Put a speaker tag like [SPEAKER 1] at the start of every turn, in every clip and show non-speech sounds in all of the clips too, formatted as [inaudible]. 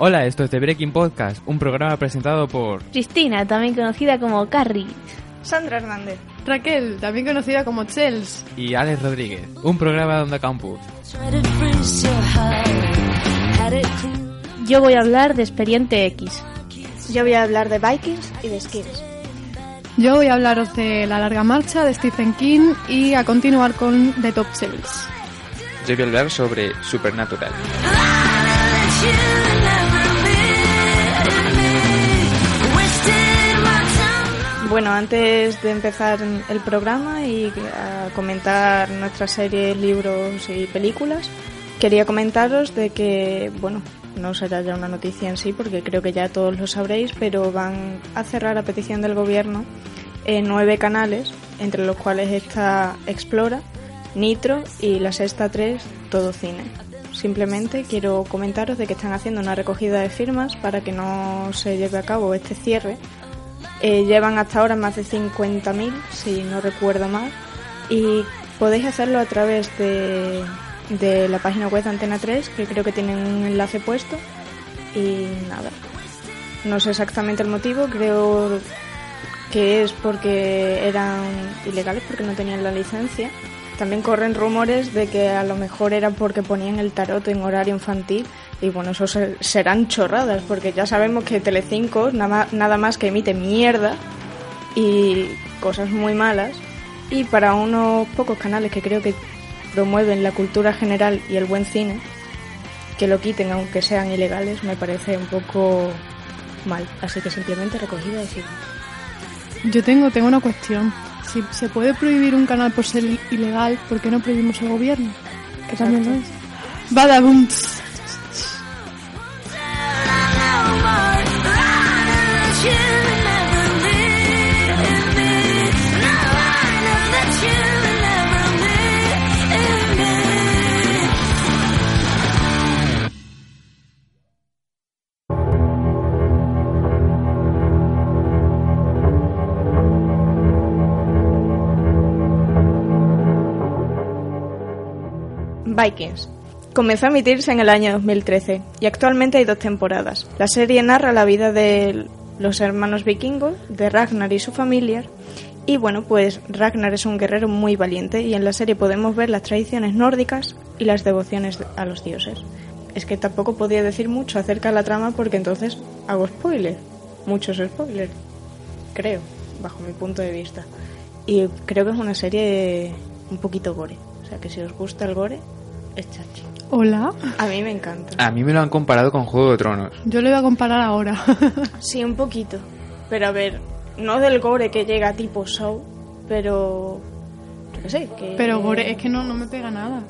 [SPEAKER 1] Hola, esto es The Breaking Podcast, un programa presentado por
[SPEAKER 2] Cristina, también conocida como Carrie.
[SPEAKER 3] Sandra Hernández.
[SPEAKER 4] Raquel, también conocida como Chels.
[SPEAKER 1] y Alex Rodríguez, un programa de Onda Campus.
[SPEAKER 2] Yo voy a hablar de Experiente X.
[SPEAKER 3] Yo voy a hablar de Vikings y de Skins.
[SPEAKER 4] Yo voy a hablaros de La larga marcha de Stephen King y a continuar con The Top Series.
[SPEAKER 1] Yo voy a hablar sobre Supernatural.
[SPEAKER 3] Bueno, antes de empezar el programa y a comentar nuestras series, libros y películas, quería comentaros de que, bueno, no será ya una noticia en sí porque creo que ya todos lo sabréis, pero van a cerrar a petición del gobierno eh, nueve canales, entre los cuales está Explora, Nitro y la Sexta 3, Todo Cine. Simplemente quiero comentaros de que están haciendo una recogida de firmas para que no se lleve a cabo este cierre eh, llevan hasta ahora más de 50.000, si no recuerdo mal, y podéis hacerlo a través de, de la página web de Antena 3, que creo que tienen un enlace puesto, y nada. No sé exactamente el motivo, creo que es porque eran ilegales, porque no tenían la licencia. También corren rumores de que a lo mejor era porque ponían el tarot en horario infantil y bueno, eso se- serán chorradas porque ya sabemos que Telecinco nada más, nada más que emite mierda y cosas muy malas y para unos pocos canales que creo que promueven la cultura general y el buen cine que lo quiten aunque sean ilegales me parece un poco mal, así que simplemente recogida de firmas.
[SPEAKER 4] Yo tengo, tengo una cuestión. Si se puede prohibir un canal por ser ilegal, ¿por qué no prohibimos el gobierno? Que también lo es. Badabum.
[SPEAKER 3] Vikings. Comenzó a emitirse en el año 2013 y actualmente hay dos temporadas. La serie narra la vida de los hermanos vikingos, de Ragnar y su familia. Y bueno, pues Ragnar es un guerrero muy valiente y en la serie podemos ver las tradiciones nórdicas y las devociones a los dioses. Es que tampoco podía decir mucho acerca de la trama porque entonces hago spoiler, muchos spoilers, creo, bajo mi punto de vista. Y creo que es una serie un poquito gore. O sea que si os gusta el gore, es chachi.
[SPEAKER 4] Hola.
[SPEAKER 3] A mí me encanta.
[SPEAKER 1] A mí me lo han comparado con Juego de Tronos.
[SPEAKER 4] Yo le voy a comparar ahora. [laughs]
[SPEAKER 3] Sí, un poquito. Pero a ver, no del gore que llega tipo show, pero... Yo qué sé, que...
[SPEAKER 4] Pero gore, es que no, no me pega nada.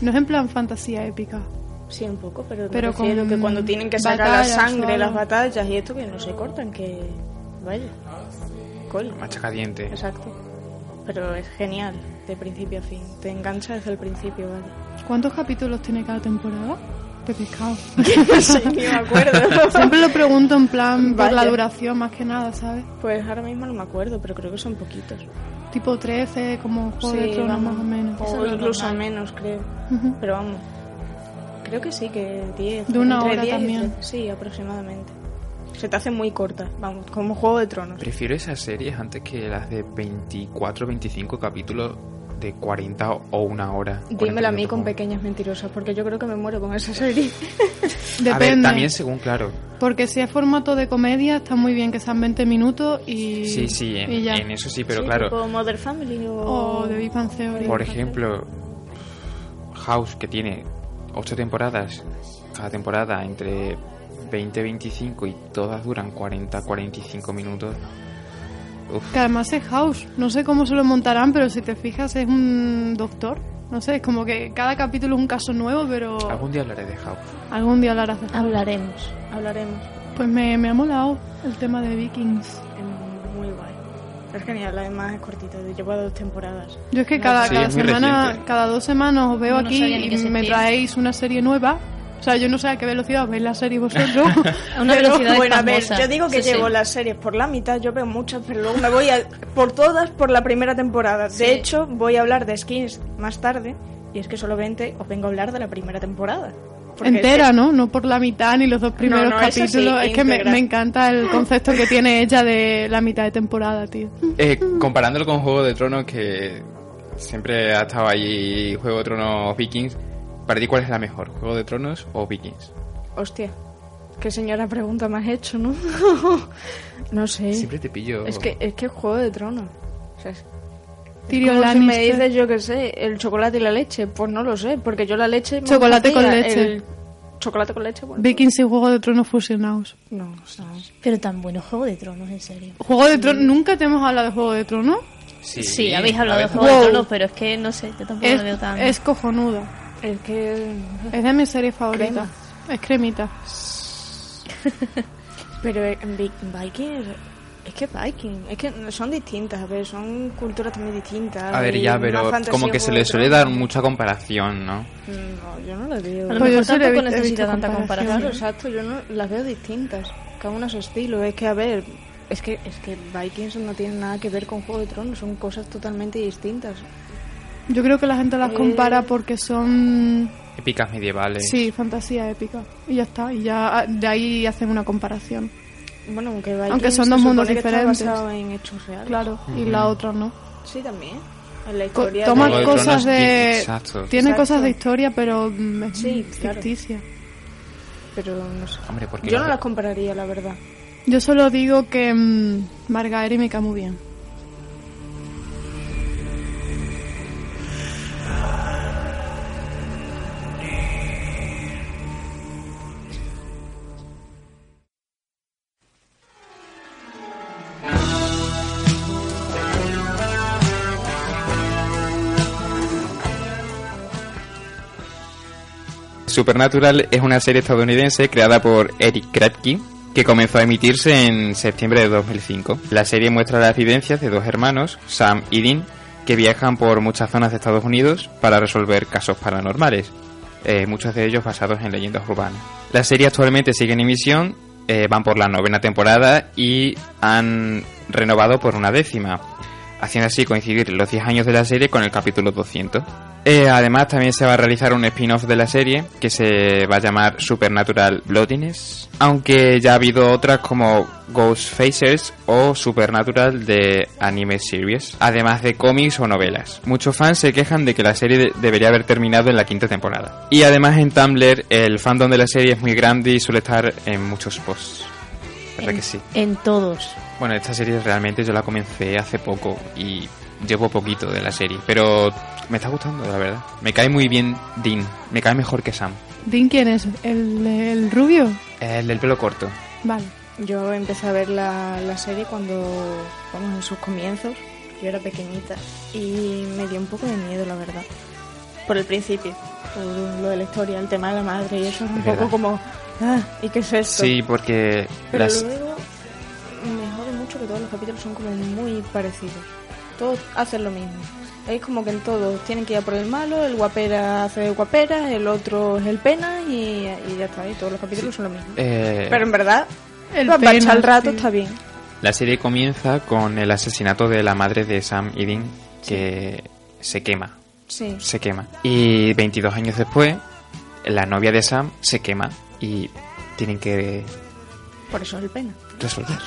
[SPEAKER 4] No es en plan fantasía épica.
[SPEAKER 3] Sí, un poco, pero,
[SPEAKER 4] Pero con
[SPEAKER 3] que cuando tienen que sacar
[SPEAKER 4] batallas
[SPEAKER 3] la sangre, las batallas y esto, que no se cortan, que... Vaya. Cool.
[SPEAKER 1] Machaca diente.
[SPEAKER 3] Exacto. Pero es genial, de principio a fin. Te engancha desde el principio, ¿vale?
[SPEAKER 4] ¿Cuántos capítulos tiene cada temporada? De pescado. [laughs]
[SPEAKER 3] sí, ni me acuerdo. [laughs]
[SPEAKER 4] Siempre lo pregunto en plan por la
[SPEAKER 3] Vaya.
[SPEAKER 4] duración más que nada, ¿sabes?
[SPEAKER 3] Pues ahora mismo no me acuerdo, pero creo que son poquitos.
[SPEAKER 4] Tipo 13, como Juego de
[SPEAKER 3] Sí,
[SPEAKER 4] Tronos
[SPEAKER 3] vamos.
[SPEAKER 4] más o menos.
[SPEAKER 3] O incluso menos, creo.
[SPEAKER 4] Ujú.
[SPEAKER 3] Pero vamos. Creo que sí, que 10.
[SPEAKER 4] De una hora
[SPEAKER 3] 10 y
[SPEAKER 4] también.
[SPEAKER 3] 13. Sí, aproximadamente. Se te hace muy corta, vamos, como Juego de Tronos.
[SPEAKER 1] Prefiero esas series antes que las de 24 25 capítulos de 40 o una hora. 40
[SPEAKER 3] Dímelo a mí con
[SPEAKER 1] como-
[SPEAKER 3] pequeñas mentirosas, porque yo creo que me muero con esa serie.
[SPEAKER 4] Depende. [laughs]
[SPEAKER 1] A ver, también según, claro.
[SPEAKER 4] Porque si es formato de comedia, está muy bien que sean 20 minutos y.
[SPEAKER 1] Sí, sí, en,
[SPEAKER 4] y ya.
[SPEAKER 1] en eso sí, pero
[SPEAKER 3] Sí,
[SPEAKER 1] claro.
[SPEAKER 3] Tipo Mother Family o...
[SPEAKER 4] O de Big Bang Theory.
[SPEAKER 1] Por ejemplo, House, que tiene 8 temporadas, cada temporada entre 20 y 25 y todas duran 40 45 minutos. Uf,
[SPEAKER 4] Que además es House. No sé cómo se lo montarán, pero si te fijas, es un doctor. No sé, es como que cada capítulo es un caso nuevo, pero
[SPEAKER 1] algún día hablaré de House.
[SPEAKER 4] algún día hablarás de House.
[SPEAKER 2] Hablaremos.
[SPEAKER 3] Hablaremos.
[SPEAKER 4] Pues me, me ha molado el tema de Vikings.
[SPEAKER 3] Es muy guay. Es genial, además es cortita, lleva dos temporadas.
[SPEAKER 4] Yo es que cada,
[SPEAKER 1] Sí,
[SPEAKER 4] cada semana,
[SPEAKER 1] reciente.
[SPEAKER 4] cada dos semanas os veo
[SPEAKER 2] No, no
[SPEAKER 4] aquí
[SPEAKER 2] ni
[SPEAKER 4] y me traéis una serie nueva. O sea, yo no sé a qué velocidad veis la serie vosotros. [laughs]
[SPEAKER 2] A una
[SPEAKER 3] Pero,
[SPEAKER 2] velocidad
[SPEAKER 3] bueno, a ver, yo digo que
[SPEAKER 2] Sí, sí.
[SPEAKER 3] llevo las series por la mitad, yo veo muchas, pero luego me voy a, por todas por la primera temporada.
[SPEAKER 2] Sí.
[SPEAKER 3] De hecho, voy a hablar de skins más tarde, y es que solamente os vengo a hablar de la primera temporada. Porque
[SPEAKER 4] Entera, ¿no? No por la mitad ni los dos primeros
[SPEAKER 3] no, sí,
[SPEAKER 4] capítulos. es que me encanta el [laughs] concepto que tiene ella de la mitad de temporada, tío.
[SPEAKER 1] Eh, comparándolo con Juego de Tronos, que siempre ha estado allí Juego de Tronos Vikings, para ti, ¿cuál es la mejor? ¿Juego de Tronos o Vikings?
[SPEAKER 3] Hostia, qué señora pregunta me has hecho, ¿no? [laughs] no sé.
[SPEAKER 1] Siempre te pillo.
[SPEAKER 3] Es que es que es Juego de Tronos. O sea, es-
[SPEAKER 4] Tyrion
[SPEAKER 3] como si me dices, yo qué sé, el chocolate y la leche. Pues no lo sé, porque yo la leche... me
[SPEAKER 4] Chocolate con leche.
[SPEAKER 3] El chocolate con leche, bueno.
[SPEAKER 4] Vikings y Juego de Tronos fusionados.
[SPEAKER 3] No, no.
[SPEAKER 2] Pero tan bueno Juego de Tronos, en serio.
[SPEAKER 4] ¿Juego de Tronos? ¿Nunca te hemos hablado de Juego de Tronos?
[SPEAKER 1] Sí,
[SPEAKER 2] Sí, habéis hablado de Juego de. Tronos, pero es que no sé, yo tampoco
[SPEAKER 4] Es,
[SPEAKER 2] lo veo tan...
[SPEAKER 4] es cojonuda.
[SPEAKER 3] Es que...
[SPEAKER 4] Es de mis series favoritas.
[SPEAKER 3] Crema.
[SPEAKER 4] Es cremita. [laughs]
[SPEAKER 3] Pero en Vi- Vikings... Es que Vikings, es que son distintas, a ver, son culturas también distintas.
[SPEAKER 1] A ver, ya, pero como que se le suele dar mucha comparación, ¿no?
[SPEAKER 3] No, yo no la veo.
[SPEAKER 2] A lo
[SPEAKER 4] Pues
[SPEAKER 2] mejor tampoco necesita
[SPEAKER 4] visto
[SPEAKER 2] tanta
[SPEAKER 4] comparación.
[SPEAKER 3] Claro, exacto, yo no las veo distintas, cada una a su estilo. Es que, a ver, es que, es que Vikings no tiene nada que ver con Juego de Tronos, son cosas totalmente distintas.
[SPEAKER 4] Yo creo que la gente las
[SPEAKER 3] Eh.
[SPEAKER 4] compara porque son...
[SPEAKER 1] Épicas medievales.
[SPEAKER 4] Sí, fantasía épica. Y ya está. Y ya ah, de ahí hacen una comparación.
[SPEAKER 3] Bueno, aunque Vikings
[SPEAKER 4] Aunque son
[SPEAKER 3] se
[SPEAKER 4] dos mundos
[SPEAKER 3] supone que está
[SPEAKER 4] diferentes.
[SPEAKER 3] basado en hechos reales.
[SPEAKER 4] Claro. Y la otra no.
[SPEAKER 3] Sí, también. En la
[SPEAKER 4] Co-
[SPEAKER 3] historia
[SPEAKER 4] toma
[SPEAKER 1] Juego de
[SPEAKER 4] cosas
[SPEAKER 1] Tronos,
[SPEAKER 4] de...
[SPEAKER 1] exacto.
[SPEAKER 4] Tiene
[SPEAKER 3] Exacto.
[SPEAKER 4] cosas de historia, pero mm, es
[SPEAKER 3] Sí, claro.
[SPEAKER 4] ficticia.
[SPEAKER 3] Pero no sé.
[SPEAKER 1] Hombre, porque
[SPEAKER 3] Yo no las compararía, la verdad.
[SPEAKER 4] Yo solo digo que mm, Margaery me cae muy bien.
[SPEAKER 1] Supernatural es una serie estadounidense creada por Eric Kripke que comenzó a emitirse en septiembre de 2005. La serie muestra las vivencias de dos hermanos, Sam y Dean, que viajan por muchas zonas de Estados Unidos para resolver casos paranormales, eh, muchos de ellos basados en leyendas urbanas. La serie actualmente sigue en emisión, eh, van por la novena temporada y han renovado por una décima, haciendo así coincidir los 10 años de la serie con el capítulo 200. Eh, además, también se va a realizar un spin-off de la serie que se va a llamar Supernatural Bloodiness, aunque ya ha habido otras como Ghost Facers o Supernatural de anime series, además de cómics o novelas. Muchos fans se quejan de que la serie de- debería haber terminado en la quinta temporada. Y además en Tumblr el fandom de la serie es muy grande y suele estar en muchos posts. ¿Verdad
[SPEAKER 2] en,
[SPEAKER 1] que sí?
[SPEAKER 2] en todos.
[SPEAKER 1] Bueno, esta serie realmente yo la comencé hace poco y llevo poquito de la serie, pero me está gustando, la verdad. Me cae muy bien Dean, me cae mejor que Sam.
[SPEAKER 4] ¿Dean quién es? ¿El, el rubio?
[SPEAKER 1] El del pelo corto.
[SPEAKER 4] Vale.
[SPEAKER 3] Yo empecé a ver la, la serie cuando, vamos, en sus comienzos. Yo era pequeñita y me dio un poco de miedo, la verdad. Por el principio, por lo de la historia, el tema de la madre y eso es un
[SPEAKER 1] Es
[SPEAKER 3] poco
[SPEAKER 1] verdad.
[SPEAKER 3] como, ah, ¿y qué es esto?
[SPEAKER 1] Sí, porque
[SPEAKER 3] Pero
[SPEAKER 1] las...
[SPEAKER 3] luego me jode mucho que todos los capítulos son como muy parecidos. Todos hacen lo mismo. Es como que en todos tienen que ir a por el malo, el guapera hace de guapera, el otro es el pena y, y ya está. Y todos los capítulos son lo mismo.
[SPEAKER 1] eh,
[SPEAKER 3] Pero en verdad,
[SPEAKER 4] El pena,
[SPEAKER 3] el rato
[SPEAKER 4] sí.
[SPEAKER 3] está bien.
[SPEAKER 1] La serie comienza con el asesinato de la madre de Sam y Dean que se quema,
[SPEAKER 3] Sí.
[SPEAKER 1] se quema. Y 22 años después, la novia de Sam se quema y tienen que
[SPEAKER 3] Por eso es el pena.
[SPEAKER 1] resolver. [laughs]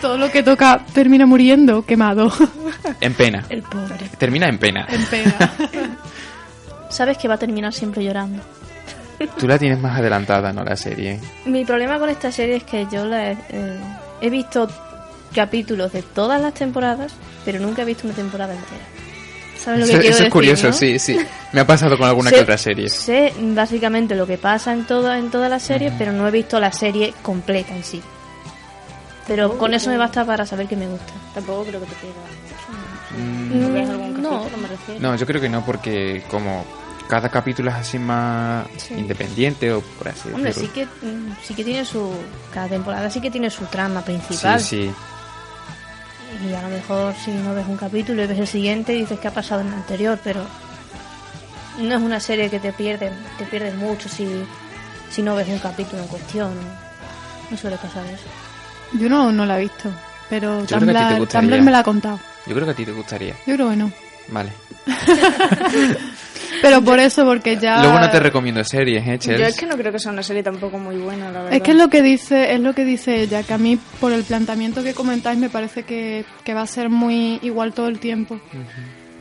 [SPEAKER 4] Todo lo que toca termina muriendo quemado.
[SPEAKER 1] En pena.
[SPEAKER 2] El pobre.
[SPEAKER 1] Termina en pena.
[SPEAKER 4] en pena. [laughs]
[SPEAKER 2] Sabes que va a terminar siempre llorando.
[SPEAKER 1] Tú la tienes más adelantada, ¿no? La serie.
[SPEAKER 2] Mi problema con esta serie es que yo la he, eh, he visto capítulos de todas las temporadas, pero nunca he visto una temporada entera. ¿Sabes lo que
[SPEAKER 1] Eso,
[SPEAKER 2] quiero
[SPEAKER 1] eso
[SPEAKER 2] decir?
[SPEAKER 1] es curioso,
[SPEAKER 2] no?
[SPEAKER 1] sí, sí. Me ha pasado con alguna
[SPEAKER 2] Sé-
[SPEAKER 1] que otra serie.
[SPEAKER 2] Sé básicamente lo que pasa en toda en todas las series, pero no he visto la serie completa en sí. Pero con eso me basta para saber que me gusta.
[SPEAKER 3] Tampoco creo que te pega
[SPEAKER 1] Mm,
[SPEAKER 3] ¿No
[SPEAKER 2] No.
[SPEAKER 3] capítulo?
[SPEAKER 1] No, yo creo que no, porque como cada capítulo es así más
[SPEAKER 2] Sí.
[SPEAKER 1] independiente o por así
[SPEAKER 2] Hombre, sí
[SPEAKER 1] decirlo.
[SPEAKER 2] que mm, sí que tiene su cada temporada sí que tiene su trama principal.
[SPEAKER 1] Sí, sí.
[SPEAKER 2] Y a lo mejor si no ves un capítulo y ves el siguiente dices que ha pasado en el anterior, pero no es una serie que te pierdes, te pierdes mucho si, si no ves un capítulo en cuestión. No suele pasar eso.
[SPEAKER 4] Yo no, no la he visto, pero. Tumblr me la ha contado.
[SPEAKER 1] Yo creo que a ti te gustaría.
[SPEAKER 4] Yo creo que no.
[SPEAKER 1] Vale. [laughs]
[SPEAKER 4] Pero por eso, porque ya...
[SPEAKER 1] Luego no te recomiendo series, ¿eh, Chels?
[SPEAKER 3] Yo es que no creo que sea una serie tampoco muy buena, la verdad.
[SPEAKER 4] Es que es lo que dice, es lo que dice ella, que a mí por el planteamiento que comentáis me parece que, que va a ser muy igual todo el tiempo.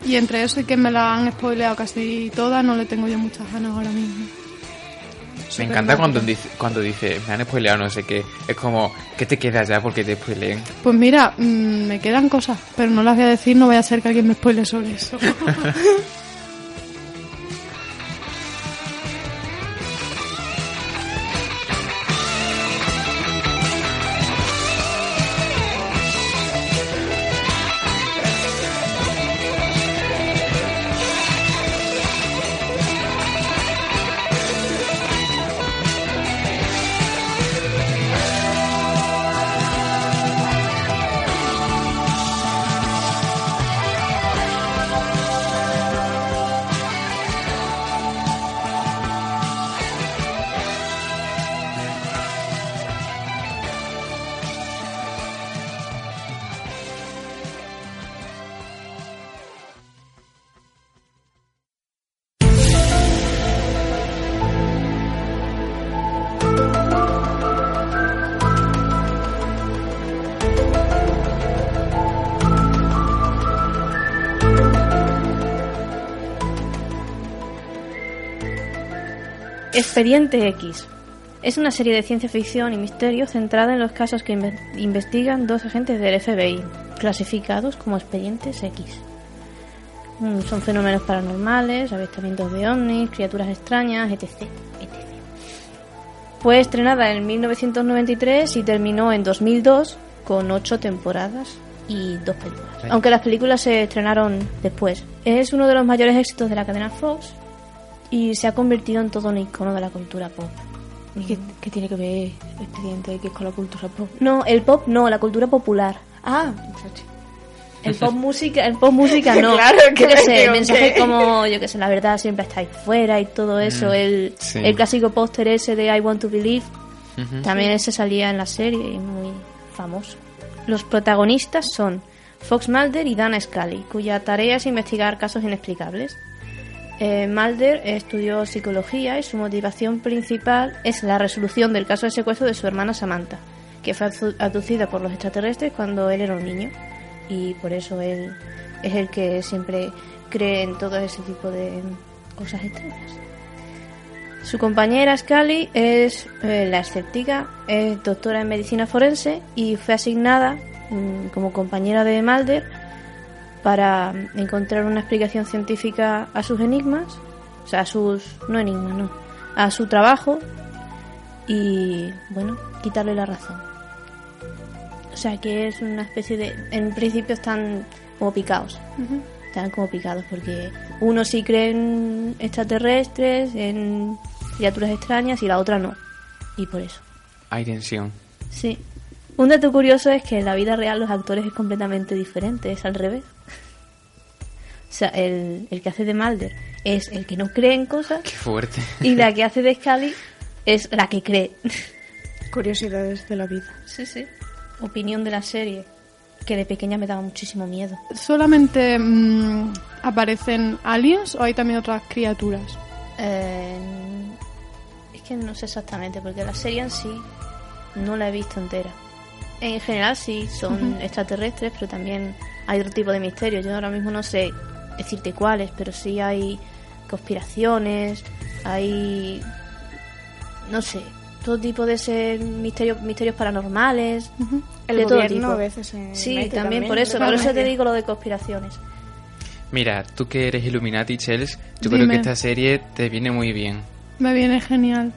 [SPEAKER 4] Y entre eso y que me la han spoileado casi toda, no le tengo yo muchas ganas ahora mismo.
[SPEAKER 1] Me encanta cuando dice, cuando dice, me han spoileado no sé qué. Es como, que te quedas ya porque te spoileen?
[SPEAKER 4] Pues mira, mm, me quedan cosas, pero no las voy a decir, no voy a ser que alguien me spoile sobre eso. [laughs]
[SPEAKER 2] Expediente X. Es una serie de ciencia ficción y misterio centrada en los casos que inve- investigan dos agentes del FBI, clasificados como expedientes X. Mm, Son fenómenos paranormales, avistamientos de ovnis, criaturas extrañas, etc. etc. Fue estrenada en 1993 y terminó en 2002 con ocho temporadas y dos películas. Aunque las películas se estrenaron después. Es uno de los mayores éxitos de la cadena Fox y se ha convertido en todo un icono de la cultura pop.
[SPEAKER 3] ¿Y qué, qué tiene que ver Expediente X con la cultura pop?
[SPEAKER 2] No, el pop no, la cultura popular.
[SPEAKER 3] Ah,
[SPEAKER 2] El [laughs] pop música, el pop música no. [laughs]
[SPEAKER 3] Claro, que
[SPEAKER 2] yo qué sé, mensajes como, yo que sé, la verdad siempre está ahí fuera y todo eso. el,
[SPEAKER 1] sí.
[SPEAKER 2] el clásico póster ese de I Want to Believe, también ese salía en la serie y muy famoso. Los protagonistas son Fox Mulder y Dana Scully, cuya tarea es investigar casos inexplicables. Eh, estudió psicología y su motivación principal es la resolución del caso de secuestro de su hermana Samantha, que fue abducida por los extraterrestres cuando él era un niño. Y por eso él es el que siempre cree en todo ese tipo de cosas extrañas. Su compañera Scully es eh, la escéptica, es doctora en medicina forense y fue asignada mm, como compañera de Mulder para encontrar una explicación científica a sus enigmas, o sea, a sus no enigmas, no, a su trabajo y bueno, quitarle la razón. O sea, que es una especie de en principio están como picados. Están como picados porque uno sí cree en extraterrestres, en criaturas extrañas y la otra no. Y por eso.
[SPEAKER 1] Hay tensión.
[SPEAKER 2] Sí. Un dato curioso es que en la vida real los actores es completamente diferente, es al revés. O sea, el, el que hace de Mulder es el que no cree en cosas
[SPEAKER 1] Qué fuerte.
[SPEAKER 2] y la que [laughs] hace de Scully es la que cree.
[SPEAKER 3] Curiosidades de la vida.
[SPEAKER 2] Sí, sí. Opinión de la serie, que de pequeña me daba muchísimo miedo.
[SPEAKER 4] ¿Solamente mm, aparecen aliens o hay también otras criaturas?
[SPEAKER 2] Eh, es que no sé exactamente, porque la serie en sí no la he visto entera. En general sí, son extraterrestres, pero también hay otro tipo de misterios. Yo ahora mismo no sé decirte cuáles, pero sí hay conspiraciones, hay... no sé, todo tipo de ese misterio, misterios paranormales.
[SPEAKER 3] El
[SPEAKER 2] de todo tipo.
[SPEAKER 3] a veces se
[SPEAKER 2] Sí,
[SPEAKER 3] mete
[SPEAKER 2] también, por eso, por eso te digo lo de conspiraciones.
[SPEAKER 1] Mira, tú que eres Illuminati, Chels, yo creo que esta serie te viene muy bien
[SPEAKER 4] Me viene genial.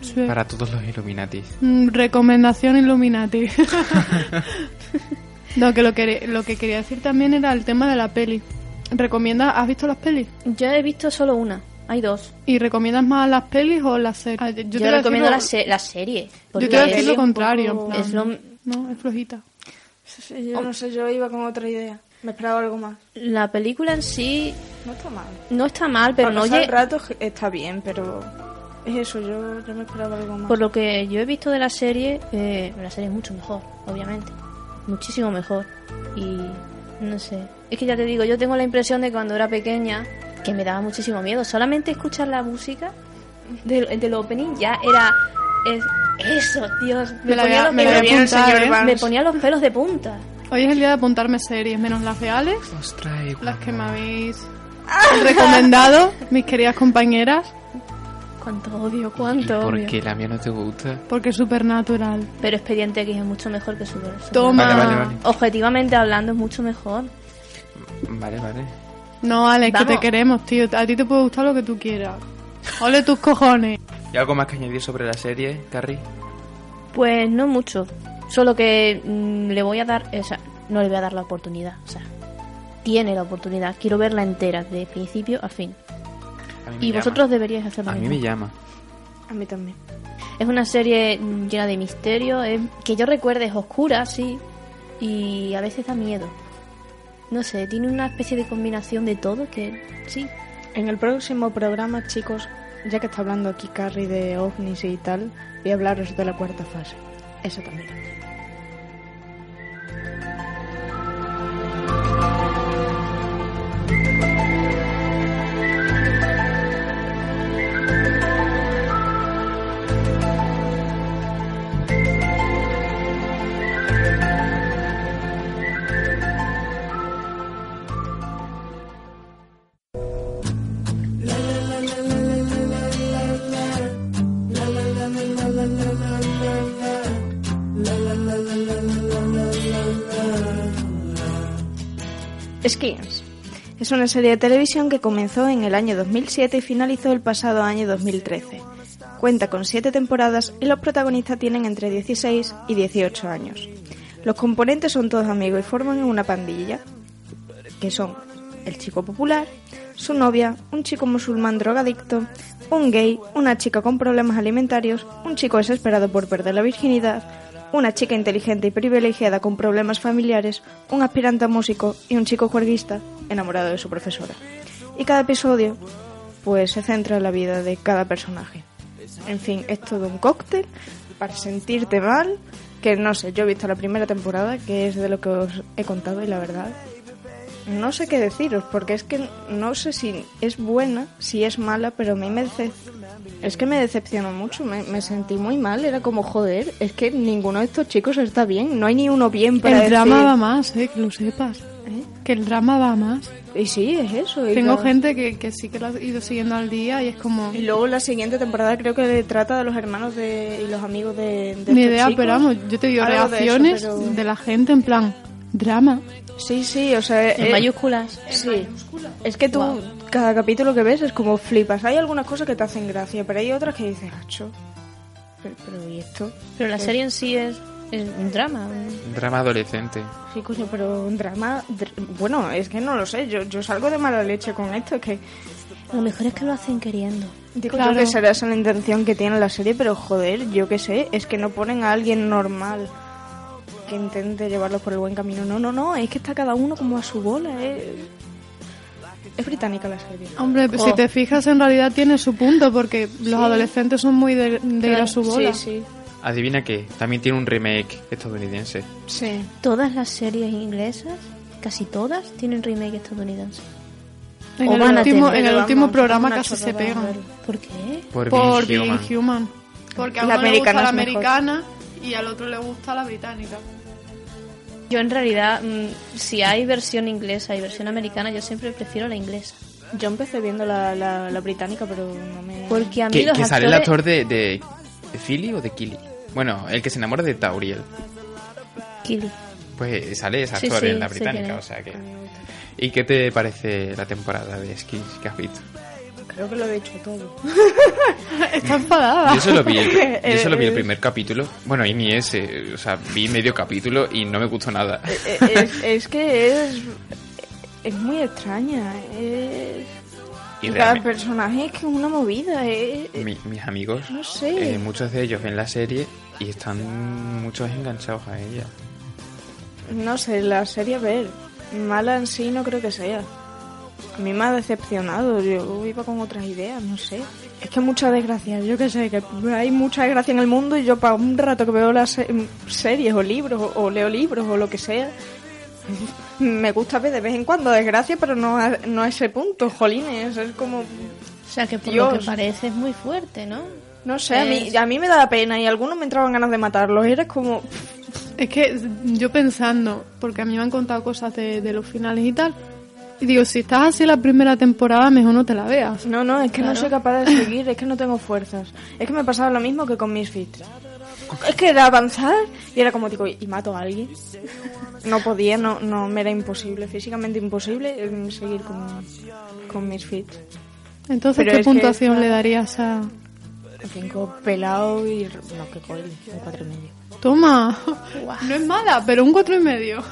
[SPEAKER 4] Sí.
[SPEAKER 1] para todos los Illuminati.
[SPEAKER 4] Mm, recomendación Illuminati. [laughs] [laughs] no, que lo, que lo que quería decir también era el tema de la peli. ¿Recomiendas, has visto las pelis?
[SPEAKER 2] Yo he visto solo una, hay dos.
[SPEAKER 4] ¿Y recomiendas más las pelis o las series? Ah,
[SPEAKER 2] Yo,
[SPEAKER 4] te voy a
[SPEAKER 2] recomiendo la,
[SPEAKER 4] decir
[SPEAKER 2] se- la serie.
[SPEAKER 4] lo-
[SPEAKER 2] porque
[SPEAKER 4] Yo te voy a decir lo contrario.
[SPEAKER 3] poco-
[SPEAKER 2] es lo-
[SPEAKER 4] No, es flojita.
[SPEAKER 3] Yo no sé, yo iba con otra idea. Me esperaba algo más.
[SPEAKER 2] la película en sí
[SPEAKER 3] No está mal.
[SPEAKER 2] no está mal, pero
[SPEAKER 3] Para
[SPEAKER 2] no
[SPEAKER 3] pasar el
[SPEAKER 2] lle-
[SPEAKER 3] rato está bien, pero es eso, yo, yo me esperaba algo más.
[SPEAKER 2] Por lo que yo he visto de la serie, eh, la serie es mucho mejor, obviamente. Muchísimo mejor. Y no sé. Es que ya te digo, yo tengo la impresión de cuando era pequeña que me daba muchísimo miedo. Solamente escuchar la música del, del opening ya era... Es, eso, Dios. Me, ponía los
[SPEAKER 4] me apuntar, ¿eh?
[SPEAKER 2] me ponía los pelos de punta.
[SPEAKER 4] Hoy es el día de apuntarme series, menos las de Alex, las que me habéis recomendado, mis queridas compañeras,
[SPEAKER 2] Cuánto odio,
[SPEAKER 1] ¿Y
[SPEAKER 2] cuánto
[SPEAKER 1] por
[SPEAKER 2] odio.
[SPEAKER 1] qué la mía no te gusta?
[SPEAKER 4] porque es supernatural.
[SPEAKER 2] Pero Expediente X es mucho mejor que Super.
[SPEAKER 4] Toma.
[SPEAKER 1] Vale, vale, vale.
[SPEAKER 2] Objetivamente hablando es mucho mejor.
[SPEAKER 1] Vale, vale.
[SPEAKER 4] No, Alex, que te queremos, tío. A ti te puede gustar lo que tú quieras. Ole tus cojones.
[SPEAKER 1] ¿Y algo más que añadir sobre la serie, Carrie?
[SPEAKER 2] Pues no mucho. Solo que mm, le voy a dar, o sea, no le voy a dar la oportunidad. O sea, tiene la oportunidad. Quiero verla entera, de principio a fin. Y
[SPEAKER 1] llama.
[SPEAKER 2] vosotros deberíais hacerlo
[SPEAKER 1] A mí
[SPEAKER 2] mismo.
[SPEAKER 1] me llama.
[SPEAKER 3] A mí también.
[SPEAKER 2] Es una serie llena de misterio, es- que yo recuerde es oscura, sí, y a veces da miedo. No sé, tiene una especie de combinación de todo que sí.
[SPEAKER 3] En el próximo programa, chicos, ya que está hablando aquí Carrie de ovnis y tal, voy a hablaros de la cuarta fase. Esa también. Skins. Es una serie de televisión que comenzó en el año 2007 y finalizó el pasado año 2013. Cuenta con 7 temporadas y los protagonistas tienen entre 16 y 18 años. Los componentes son todos amigos y forman una pandilla, que son el chico popular, su novia, un chico musulmán drogadicto, un gay, una chica con problemas alimentarios, un chico desesperado por perder la virginidad, una chica inteligente y privilegiada con problemas familiares, un aspirante a músico y un chico juerguista enamorado de su profesora. Y cada episodio, pues se centra en la vida de cada personaje. En fin, es todo un cóctel para sentirte mal, que no sé, yo he visto la primera temporada, que es de lo que os he contado y la verdad, no sé qué deciros, porque es que no sé si es buena, si es mala, pero a mí me es que me decepcionó mucho, me, me sentí muy mal, era como joder, es que ninguno de estos chicos está bien, no hay ni uno bien para
[SPEAKER 4] El drama va más, eh, que lo sepas.
[SPEAKER 3] ¿Eh?
[SPEAKER 4] Que el drama va más.
[SPEAKER 3] Y sí, es eso. y
[SPEAKER 4] Tengo gente que, que sí que lo ha ido siguiendo al día y es como...
[SPEAKER 3] Y luego la siguiente temporada creo que trata de los hermanos de, y los amigos de, de
[SPEAKER 4] Ni
[SPEAKER 3] estos
[SPEAKER 4] idea,
[SPEAKER 3] chicos.
[SPEAKER 4] pero vamos, yo te digo
[SPEAKER 3] Algo de eso,
[SPEAKER 4] reacciones de, la gente en plan, drama.
[SPEAKER 3] Sí, sí, o sea...
[SPEAKER 2] En
[SPEAKER 3] eh,
[SPEAKER 2] mayúsculas.
[SPEAKER 3] Sí, es que tú cada capítulo que ves es como flipas. Hay algunas cosas que te hacen gracia, pero hay otras que dices, hacho. Pero, pero ¿y esto?
[SPEAKER 2] Pero la serie en sí es, es un drama. un-
[SPEAKER 1] drama adolescente.
[SPEAKER 3] Sí, coño, pero un drama... dr- Bueno, es que no lo sé, yo, yo salgo de mala leche con esto, que...
[SPEAKER 2] Lo mejor es que lo hacen queriendo.
[SPEAKER 3] Digo
[SPEAKER 4] Claro.
[SPEAKER 3] yo que será esa la intención que tiene la serie, pero joder, yo qué sé, es que no ponen a alguien normal que intente llevarlos por el buen camino. No, no, no, es que está cada uno como a su bola, eh. Es británica la serie.
[SPEAKER 4] Hombre,
[SPEAKER 2] Oh.
[SPEAKER 4] si te fijas, en realidad tiene su punto, porque los adolescentes son muy de, de ir a su bola.
[SPEAKER 3] Sí,
[SPEAKER 1] Adivina qué, también tiene un remake estadounidense.
[SPEAKER 3] sí, sí.
[SPEAKER 2] Todas las series inglesas, casi todas, tienen remake estadounidense.
[SPEAKER 4] En
[SPEAKER 2] O
[SPEAKER 4] el último, en el último programa casi se pegan.
[SPEAKER 2] ¿Por qué?
[SPEAKER 1] Por,
[SPEAKER 4] Por
[SPEAKER 1] Being
[SPEAKER 4] Being
[SPEAKER 1] Human.
[SPEAKER 4] Human. Porque a
[SPEAKER 3] La
[SPEAKER 4] uno le
[SPEAKER 3] americana
[SPEAKER 4] gusta la americana y al otro le gusta la británica.
[SPEAKER 2] Yo en realidad, mm, si hay versión inglesa y versión americana, yo siempre prefiero la inglesa.
[SPEAKER 3] Yo empecé viendo la, la, la británica, pero no me...
[SPEAKER 2] Porque a mí
[SPEAKER 1] Que,
[SPEAKER 2] los
[SPEAKER 1] que sale el actor de, de, de Philly o de Killy. Bueno, el que se enamora de Tauriel.
[SPEAKER 2] Killy.
[SPEAKER 1] Pues sale ese
[SPEAKER 2] Sí,
[SPEAKER 1] actor
[SPEAKER 2] sí,
[SPEAKER 1] en la británica, o sea que... ¿Y qué te parece la temporada de Skins que has visto?
[SPEAKER 3] Creo que lo he dicho todo. [laughs]
[SPEAKER 4] Está enfadada.
[SPEAKER 1] Yo solo vi el, [laughs] yo
[SPEAKER 3] Eh,
[SPEAKER 1] solo vi el
[SPEAKER 3] eh.
[SPEAKER 1] primer capítulo. Bueno, y ni ese. O sea, vi medio capítulo y no me gustó nada.
[SPEAKER 3] Eh, es, es que es... Es muy extraña, es...
[SPEAKER 1] Y
[SPEAKER 3] cada personaje es que es una movida, es...
[SPEAKER 1] mi- mis amigos,
[SPEAKER 3] No sé.
[SPEAKER 1] eh, muchos de ellos ven la serie y están muchos enganchados a ella.
[SPEAKER 3] No sé, la serie, a ver, mala en sí no creo que sea. A mí me ha decepcionado, yo iba con otras ideas, no sé. Es que mucha desgracia, yo qué sé, que hay mucha desgracia en el mundo y yo para un rato que veo las se- series o libros o, o leo libros o lo que sea, [laughs] me gusta ver de vez en cuando desgracia, pero no a, no a ese punto, jolines, es como...
[SPEAKER 2] O sea, que por lo que parece es muy fuerte, ¿no?
[SPEAKER 3] No sé, a mí, a mí me daba pena y algunos me entraban ganas de matarlos. Eres como...
[SPEAKER 4] Es que yo pensando, porque a mí me han contado cosas de, de los finales y tal, y digo, si estás así la primera temporada, mejor no te la veas.
[SPEAKER 3] No, no, es que no soy capaz de seguir, es que no tengo fuerzas. Es que me pasaba lo mismo que con Misfits. Es que era avanzar y era como, digo, ¿y mato a alguien? No podía, no, no, me era imposible, físicamente imposible eh, seguir con, con Misfits.
[SPEAKER 4] Entonces,
[SPEAKER 3] Pero
[SPEAKER 4] ¿qué
[SPEAKER 3] que
[SPEAKER 4] puntuación le darías a...?
[SPEAKER 3] Cinco pelado y... No, qué coño, un cuatro y medio.
[SPEAKER 4] Toma, no es mala, pero un cuatro y medio.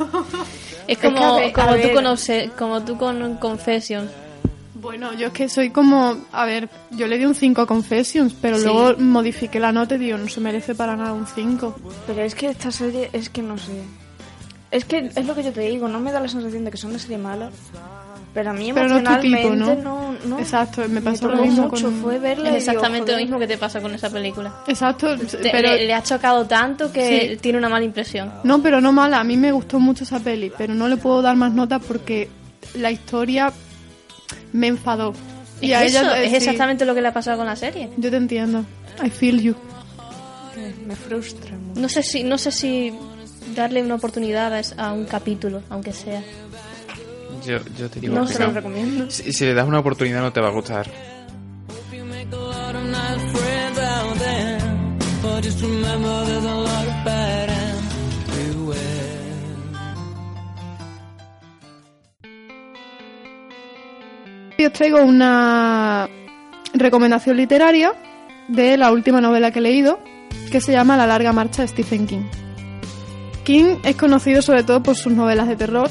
[SPEAKER 2] Es
[SPEAKER 3] que,
[SPEAKER 2] como,
[SPEAKER 3] a ver,
[SPEAKER 2] como, tú con Obse- como tú con Confession.
[SPEAKER 4] Bueno, yo es que soy como, a ver, yo le di un 5 a Confessions, pero
[SPEAKER 2] Sí.
[SPEAKER 4] luego modifiqué la nota y digo, no se merece para nada un 5.
[SPEAKER 3] Pero es que esta serie, es que no sé. Es que es lo que yo te digo, no me da la sensación de que son una serie mala. Pero a mí
[SPEAKER 4] Pero no es tu
[SPEAKER 3] emocionalmente
[SPEAKER 4] tipo, ¿no?
[SPEAKER 3] no, no.
[SPEAKER 4] Exacto, me pasó lo mismo
[SPEAKER 3] mucho,
[SPEAKER 4] con-
[SPEAKER 3] fue verla
[SPEAKER 2] Es
[SPEAKER 3] y digo,
[SPEAKER 2] exactamente lo mismo que te pasa con esa película.
[SPEAKER 4] Exacto,
[SPEAKER 2] Te-
[SPEAKER 4] pero...
[SPEAKER 2] le, le ha chocado tanto que
[SPEAKER 4] Sí.
[SPEAKER 2] tiene una mala impresión.
[SPEAKER 4] No, pero no mala, a mí me gustó mucho esa peli, pero no le puedo dar más notas porque la historia me enfadó. Y
[SPEAKER 2] es
[SPEAKER 4] a
[SPEAKER 2] eso,
[SPEAKER 4] ella eh,
[SPEAKER 2] es
[SPEAKER 4] sí,
[SPEAKER 2] exactamente lo que le ha pasado con la serie.
[SPEAKER 4] Yo te entiendo. I feel you.
[SPEAKER 3] Me frustra mucho.
[SPEAKER 2] No sé si, no sé si darle una oportunidad a un capítulo, aunque sea.
[SPEAKER 1] Yo, yo te digo
[SPEAKER 3] No se lo recomiendo.
[SPEAKER 1] Si, si le das una oportunidad no te va a gustar.
[SPEAKER 4] Os traigo una recomendación literaria de la última novela que he leído, que se llama La larga marcha de Stephen King. King es conocido sobre todo por sus novelas de terror,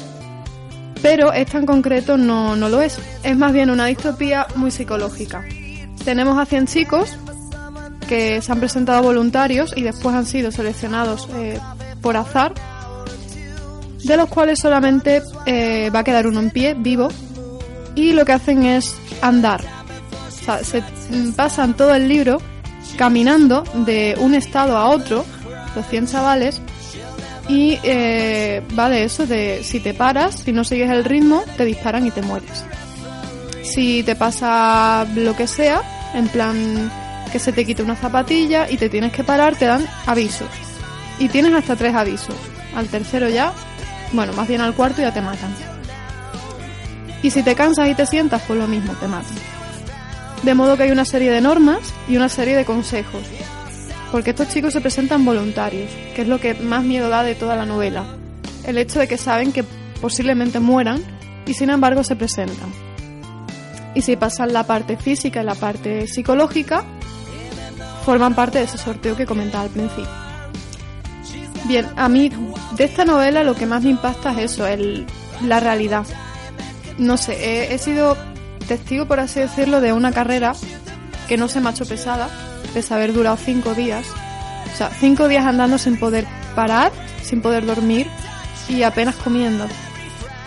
[SPEAKER 4] pero esta en concreto no, no lo es. Es más bien una distopía muy psicológica. Tenemos a 100 chicos que se han presentado voluntarios y después han sido seleccionados eh, por azar, de los cuales solamente eh, va a quedar uno en pie, vivo, y lo que hacen es andar. O sea, se pasan todo el libro caminando de un estado a otro, los 100 chavales, y eh, va de eso, de si te paras, si no sigues el ritmo, te disparan y te mueres. Si te pasa lo que sea, en plan que se te quite una zapatilla y te tienes que parar, te dan avisos. Y tienes hasta tres avisos. Al tercero ya, bueno, más bien al cuarto ya te matan. Y si te cansas y te sientas, pues lo mismo, te matan. De modo que hay una serie de normas y una serie de consejos. Porque estos chicos se presentan voluntarios, que es lo que más miedo da de toda la novela. El hecho de que saben que posiblemente mueran y sin embargo se presentan. Y si pasan la parte física y la parte psicológica, forman parte de ese sorteo que comentaba al principio. Bien, a mí de esta novela lo que más me impacta es eso, el, la realidad. No sé, he, sido testigo, por así decirlo, de una carrera que no se me ha hecho pesada, pese a haber durado cinco días. O sea, cinco días andando sin poder parar, sin poder dormir y apenas comiendo.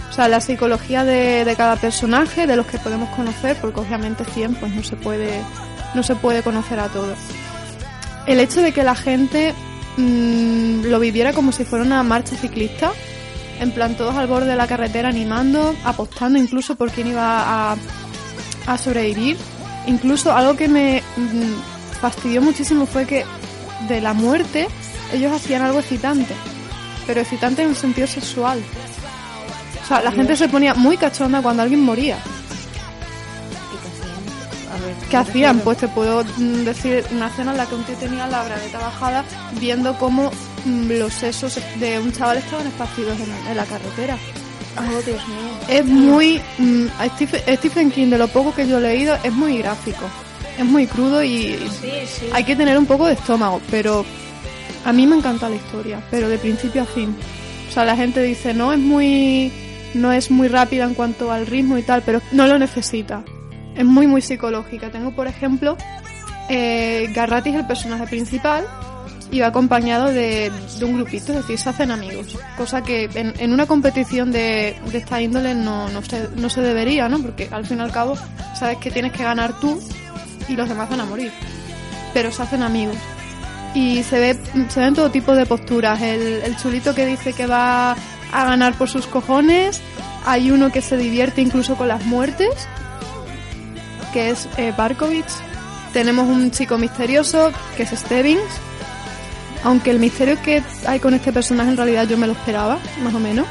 [SPEAKER 4] O sea, la psicología de, de cada personaje, de los que podemos conocer, porque obviamente 100 pues no se puede, no se puede conocer a todos. El hecho de que la gente mm, lo viviera como si fuera una marcha ciclista, en plan todos al borde de la carretera animando, apostando incluso por quién iba a, a sobrevivir. Incluso algo que me mm, fastidió muchísimo fue que de la muerte ellos hacían algo excitante, pero excitante en el sentido sexual. O sea, la gente se ponía muy cachonda cuando alguien moría. ¿Qué hacían? Pues te puedo mm, decir una escena en la que un tío tenía la bragueta bajada viendo cómo mm, los sesos de un chaval estaban esparcidos en, en la carretera.
[SPEAKER 3] Oh, Dios mío.
[SPEAKER 4] Es muy... mm, Stephen, Stephen King, de lo poco que yo he leído, es muy gráfico. Es muy crudo y hay que tener un poco de estómago, pero a mí me encanta la historia, pero de principio a fin. O sea, la gente dice, no es muy no es muy rápida en cuanto al ritmo y tal, pero no lo necesita. Es muy, muy psicológica. Tengo, por ejemplo, eh, es el personaje principal y va acompañado de, de un grupito, es decir, se hacen amigos. Cosa que en, en una competición de, de esta índole no, no, se, no se debería, ¿no? Porque al fin y al cabo sabes que tienes que ganar tú y los demás van a morir. Pero se hacen amigos. Y se ve se ven todo tipo de posturas. El, el chulito que dice que va a ganar por sus cojones. Hay uno que se divierte incluso con las muertes, que es eh, Barkovich. Tenemos un chico misterioso, que es Stebbins. Aunque el misterio que hay con este personaje en realidad yo me lo esperaba, más o menos.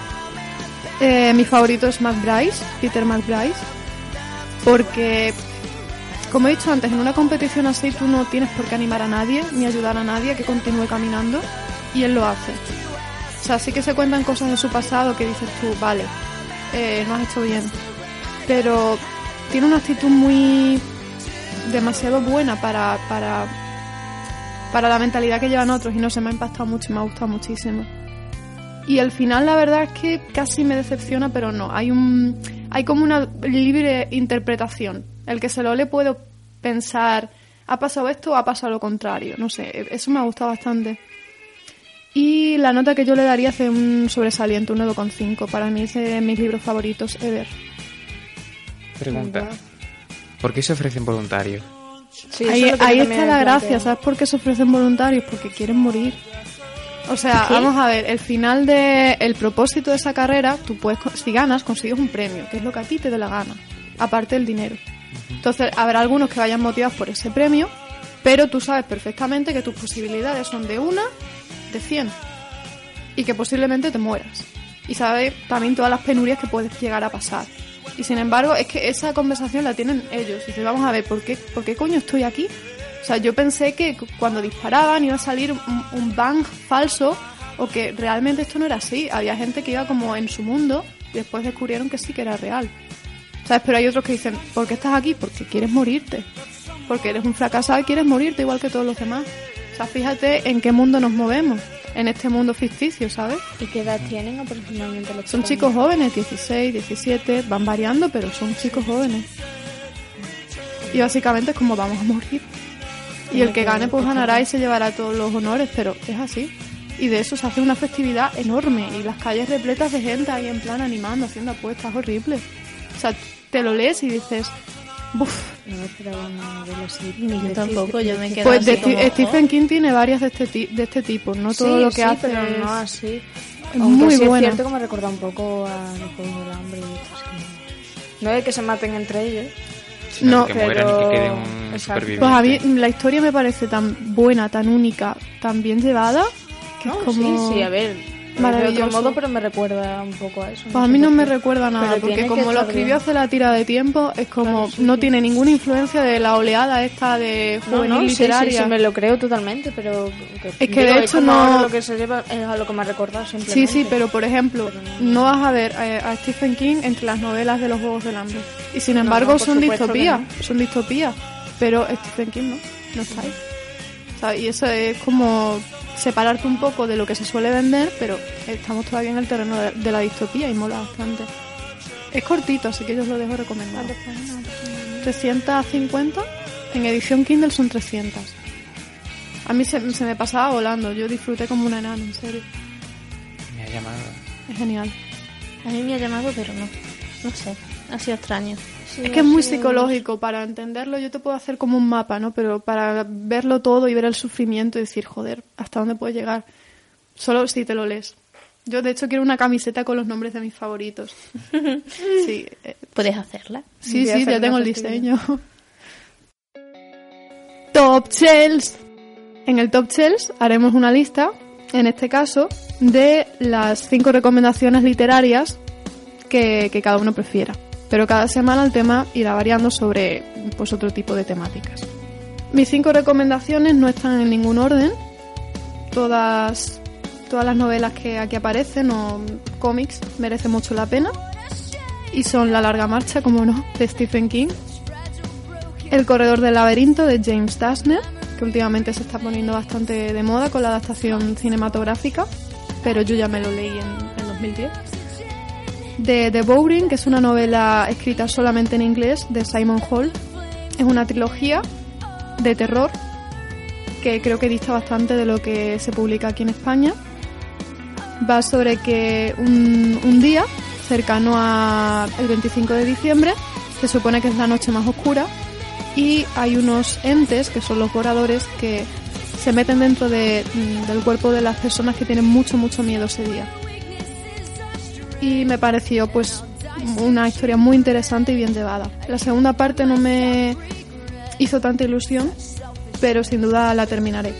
[SPEAKER 4] Eh, mi favorito es McBride, Peter McBride, porque, como he dicho antes, en una competición así tú no tienes por qué animar a nadie ni ayudar a nadie a que continúe caminando, y él lo hace. O sea, sí que se cuentan cosas de su pasado que dices tú, vale, eh, no has hecho bien, pero tiene una actitud muy demasiado buena para, para, para la mentalidad que llevan otros y no se me ha impactado mucho me ha gustado muchísimo. Y al final la verdad es que casi me decepciona, pero no. Hay un hay como una libre interpretación. El que se lo le puedo pensar, ha pasado esto o ha pasado lo contrario. No sé, eso me ha gustado bastante. Y la nota que yo le daría hace un sobresaliente, un 9,5. Para mí es de mis libros favoritos ever.
[SPEAKER 1] Pregunta. ¿Por qué se ofrecen voluntarios?
[SPEAKER 3] Sí,
[SPEAKER 4] ahí
[SPEAKER 3] es
[SPEAKER 4] está la gracia. ¿sabes por qué se ofrecen voluntarios? Porque quieren morir. O sea, vamos a ver, el final de el propósito de esa carrera, tú puedes co- si ganas consigues un premio, que es lo que a ti te dé la gana, aparte del dinero. Entonces, habrá algunos que vayan motivados por ese premio, pero tú sabes perfectamente que tus posibilidades son de una de 100 y que posiblemente te mueras. Y sabes también todas las penurias que puedes llegar a pasar. Y sin embargo, es que esa conversación la tienen ellos. Y dices, vamos a ver, ¿por qué, ¿por qué coño estoy aquí? O sea, yo pensé que cu- cuando disparaban iba a salir un, un bang falso o que realmente esto no era así. Había gente que iba como en su mundo y después descubrieron que sí que era real. ¿Sabes? Pero hay otros que dicen, ¿por qué estás aquí? Porque quieres morirte. Porque eres un fracasado y quieres morirte igual que todos los demás. O sea, fíjate en qué mundo nos movemos. En este mundo ficticio, ¿sabes?
[SPEAKER 3] ¿Y qué edad tienen aproximadamente los
[SPEAKER 4] Son chicos jóvenes, 16, 17, van variando, pero son chicos jóvenes. Y básicamente es como vamos a morir. Y el que gane pues ganará y se llevará todos los honores, pero es así. Y de eso se hace una festividad enorme y las calles repletas de gente ahí en plan animando, haciendo apuestas horribles. O sea, te lo lees y dices, "Buf".
[SPEAKER 3] No me esperaba una novela así.
[SPEAKER 2] Ni yo tampoco, yo me quedo
[SPEAKER 4] Pues
[SPEAKER 2] así
[SPEAKER 4] de
[SPEAKER 2] como,
[SPEAKER 4] Stephen King tiene varias de este, ti- de este tipo, no todo
[SPEAKER 3] Sí,
[SPEAKER 4] lo que
[SPEAKER 3] sí,
[SPEAKER 4] hace
[SPEAKER 3] pero
[SPEAKER 4] es-
[SPEAKER 3] no así. Aunque
[SPEAKER 4] muy
[SPEAKER 3] sí
[SPEAKER 4] buena.
[SPEAKER 3] es cierto que me recuerda un poco a los Juegos del Hambre y estas que... No es que se maten entre ellos.
[SPEAKER 1] Sino
[SPEAKER 4] No,
[SPEAKER 1] que mueran y
[SPEAKER 3] pero-
[SPEAKER 1] que quede un.
[SPEAKER 4] Pues a mí la historia me parece tan buena, tan única, tan bien llevada, que
[SPEAKER 3] No,
[SPEAKER 4] es como...
[SPEAKER 3] Sí, sí, a ver. De otro modo, pero me recuerda un poco a eso.
[SPEAKER 4] Pues
[SPEAKER 3] no
[SPEAKER 4] a mí no me recuerda nada,
[SPEAKER 3] Pero
[SPEAKER 4] porque como lo escribió hace la tira de tiempo, es como
[SPEAKER 3] Claro, sí,
[SPEAKER 4] no
[SPEAKER 3] sí.
[SPEAKER 4] tiene ninguna influencia de la oleada esta de
[SPEAKER 3] No,
[SPEAKER 4] juvenil
[SPEAKER 3] no, sí, sí,
[SPEAKER 4] literaria.
[SPEAKER 3] sí, me lo creo totalmente, pero...
[SPEAKER 4] Es que de hecho no-
[SPEAKER 3] lo que se lleva es a lo que me ha recordado
[SPEAKER 4] Sí,
[SPEAKER 3] simplemente.
[SPEAKER 4] sí, pero por ejemplo, no vas a ver a Stephen King entre las novelas de los Juegos del Hambre. Y sin embargo
[SPEAKER 3] no,
[SPEAKER 4] son distopías,
[SPEAKER 3] no.
[SPEAKER 4] son distopías. Pero Stephen King no, no está ahí. O sea, y eso es como separarte un poco de lo que se suele vender, pero estamos todavía en el terreno de, de la distopía y mola bastante. Es cortito, así que yo os lo dejo recomendado. 350, en edición Kindle son 300. A mí se, se me pasaba volando, yo disfruté como una enana, en serio.
[SPEAKER 1] Me ha llamado.
[SPEAKER 4] Es genial.
[SPEAKER 2] A mí me ha llamado, pero no. No sé, ha sido extraño.
[SPEAKER 4] Es que es muy psicológico, para entenderlo yo te puedo hacer como un mapa, ¿no? Pero para verlo todo y ver el sufrimiento y decir, joder, ¿hasta dónde puede llegar? Solo si te lo lees. Yo de hecho quiero una camiseta con los nombres de mis favoritos. [laughs] Sí, eh,
[SPEAKER 2] Puedes hacerla.
[SPEAKER 4] sí, sí,
[SPEAKER 3] hacer
[SPEAKER 4] ya tengo el diseño. [laughs] Top Shells. En el Top Shells haremos una lista, en este caso, de las cinco recomendaciones literarias que, que cada uno prefiera. Pero cada semana el tema irá variando sobre pues, otro tipo de temáticas. Mis cinco recomendaciones no están en ningún orden. Todas, todas las novelas que aquí aparecen o cómics merecen mucho la pena. Y son La larga marcha, como no, de Stephen King. El corredor del laberinto de James Dashner, que últimamente se está poniendo bastante de moda con la adaptación cinematográfica, pero yo ya me lo leí en, en 2010 de The Bowring, que es una novela escrita solamente en inglés de Simon Hall. Es una trilogía de terror que creo que dista bastante de lo que se publica aquí en España. Va sobre que un, un día, cercano al 25 de diciembre, se supone que es la noche más oscura, y hay unos entes, que son los voradores, que se meten dentro de- del cuerpo de las personas que tienen mucho, mucho miedo ese día. Y me pareció pues una historia muy interesante y bien llevada. La segunda parte no me hizo tanta ilusión, pero sin duda la terminaré.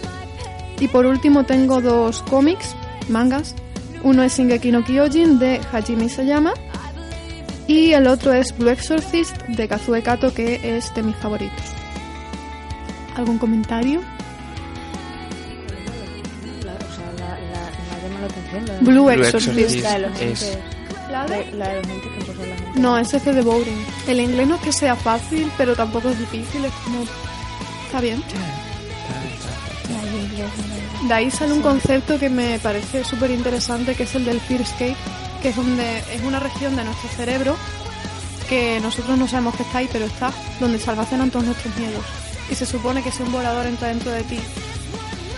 [SPEAKER 4] Y por último tengo dos cómics, mangas. Uno es Shingeki no Kyojin de Hajime Isayama y el otro es Blue Exorcist de Kazue Kato que es de mis favoritos. ¿Algún comentario?
[SPEAKER 3] La, o sea, la, la, la llama la atención. La,
[SPEAKER 4] Blue
[SPEAKER 1] Blue
[SPEAKER 4] Exorcist.
[SPEAKER 1] Exorcist. es-
[SPEAKER 4] ¿La de?
[SPEAKER 3] la de los entes que poseen la gente.
[SPEAKER 4] No, ese es de Bowring. El inglés no es que sea fácil, pero tampoco es difícil, es como... Está bien. De ahí sale un concepto que me parece súper interesante, que es el del Fearscape, que es, donde, es una región de nuestro cerebro que nosotros no sabemos que está ahí, pero está, donde se almacenan todos nuestros miedos. Y se supone que si un volador entra dentro de ti,